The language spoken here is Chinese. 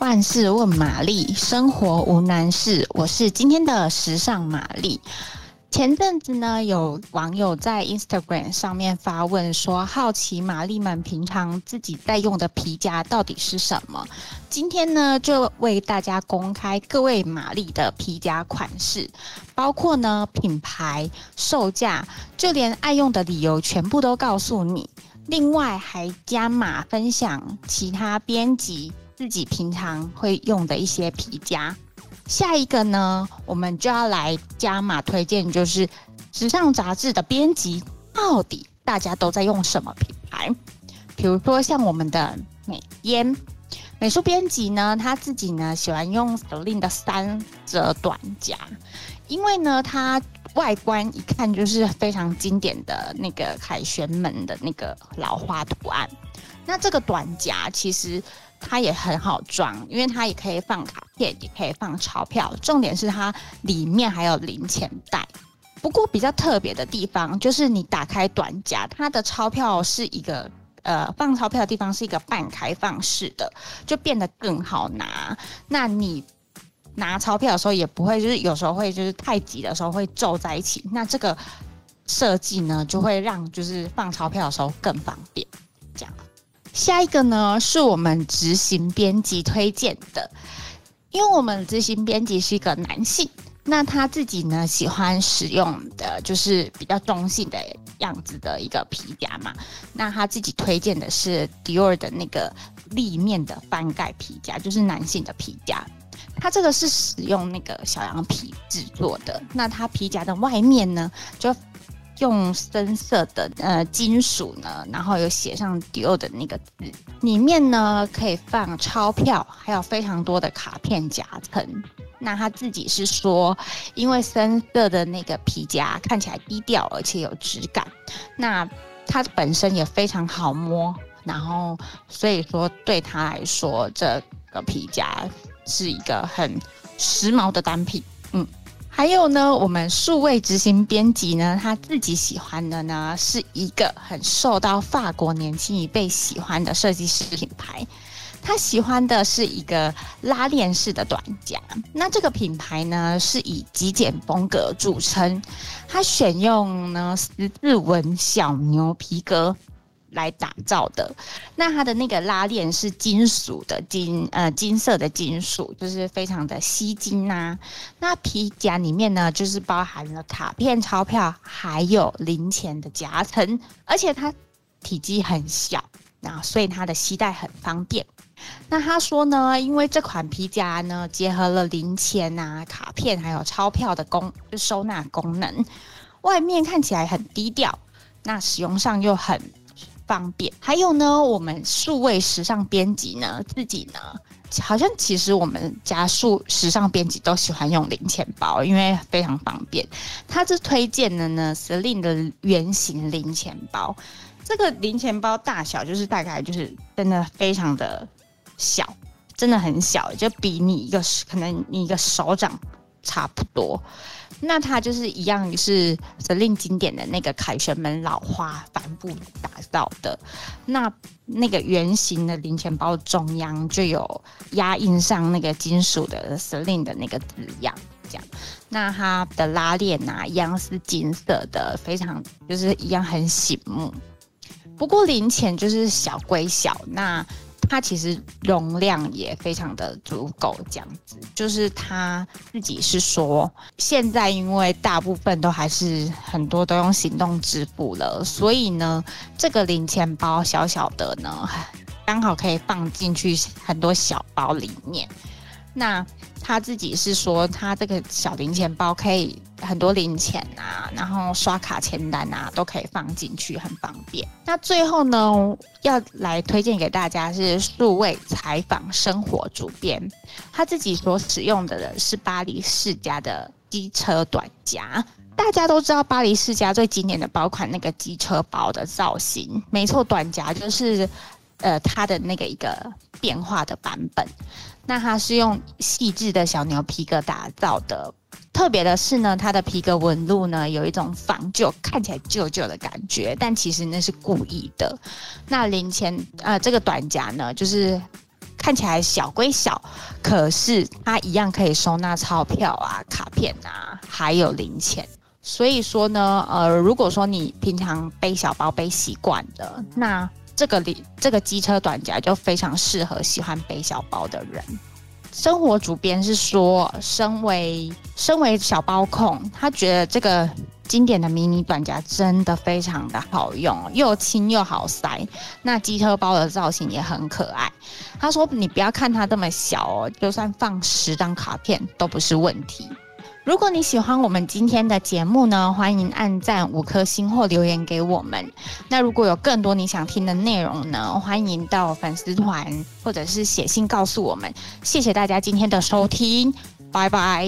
万事问玛丽，生活无难事。我是今天的时尚玛丽。前阵子呢，有网友在 Instagram 上面发问说，好奇玛丽们平常自己在用的皮夹到底是什么？今天呢，就为大家公开各位玛丽的皮夹款式，包括呢品牌、售价，就连爱用的理由，全部都告诉你。另外还加码分享其他编辑自己平常会用的一些皮夹。下一个呢，我们就要来加码推荐，就是时尚杂志的编辑，到底大家都在用什么品牌？比如说像我们的美编美术编辑呢，他自己呢喜欢用 Celine 的三折短夹，因为呢它外观一看就是非常经典的那个凯旋门的那个老花图案。那这个短夹其实。它也很好装，因为它也可以放卡片，也可以放钞票。重点是它里面还有零钱袋。不过比较特别的地方就是，你打开短夹，它的钞票是一个呃放钞票的地方是一个半开放式的，就变得更好拿。那你拿钞票的时候也不会，就是有时候会就是太挤的时候会皱在一起。那这个设计呢，就会让就是放钞票的时候更方便，下一个呢，是我们执行编辑推荐的，因为我们执行编辑是一个男性，那他自己呢喜欢使用的就是比较中性的样子的一个皮夹嘛，那他自己推荐的是 Dior 的那个立面的翻盖皮夹，就是男性的皮夹，它这个是使用那个小羊皮制作的，那它皮夹的外面呢就。用深色的呃金属呢，然后有写上 d u 的那个字，里面呢可以放钞票，还有非常多的卡片夹层。那他自己是说，因为深色的那个皮夹看起来低调，而且有质感。那它本身也非常好摸，然后所以说对他来说，这个皮夹是一个很时髦的单品。嗯。还有呢，我们数位执行编辑呢，他自己喜欢的呢，是一个很受到法国年轻一辈喜欢的设计师品牌。他喜欢的是一个拉链式的短夹。那这个品牌呢，是以极简风格著称。他选用呢十字纹小牛皮革。来打造的，那它的那个拉链是金属的金呃金色的金属，就是非常的吸睛呐、那皮夹里面呢，就是包含了卡片、钞票，还有零钱的夹层，而且它体积很小，那所以它的携带很方便。那他说呢，因为这款皮夹呢，结合了零钱啊、卡片还有钞票的功就收纳功能，外面看起来很低调，那使用上又很。方便，还有呢，我们数位时尚编辑呢，自己呢，好像其实我们家数时尚编辑都喜欢用零钱包，因为非常方便。他是推荐的呢，Celine 的圆形零钱包。这个零钱包大小就是大概就是真的非常的小，真的很小，就比你一个可能你一个手掌差不多。那它就是一样，是 Celine 经典的那个凯旋门老花帆布打造的。那那个圆形的零钱包中央就有压印上那个金属的 Celine 的那个字样，这样。那它的拉链啊，一样是金色的，非常就是一样很醒目。不过零钱就是小归小，那。它其实容量也非常的足够，这样子，就是他自己是说，现在因为大部分都还是很多都用行动支付了，所以呢，这个零钱包小小的呢，刚好可以放进去很多小包里面。那他自己是说，他这个小零钱包可以很多零钱啊，然后刷卡签单啊，都可以放进去，很方便。那最后呢，要来推荐给大家是数位采访生活主编，他自己所使用的是巴黎世家的机车短夹。大家都知道巴黎世家最经典的包款那个机车包的造型，没错，短夹就是呃它的那个一个变化的版本。那它是用细致的小牛皮革打造的，特别的是呢，它的皮革纹路呢有一种仿旧，看起来旧旧的感觉，但其实那是故意的。那零钱呃，这个短夹呢，就是看起来小归小，可是它一样可以收纳钞票啊、卡片啊，还有零钱。所以说呢，呃，如果说你平常背小包背习惯了，那这个里这个机车短夹就非常适合喜欢背小包的人。生活主编是说，身为身为小包控，他觉得这个经典的迷你短夹真的非常的好用，又轻又好塞。那机车包的造型也很可爱。他说，你不要看它这么小哦，就算放十张卡片都不是问题。如果你喜欢我们今天的节目呢，欢迎按赞五颗星或留言给我们。那如果有更多你想听的内容呢，欢迎到粉丝团或者是写信告诉我们。谢谢大家今天的收听，拜拜。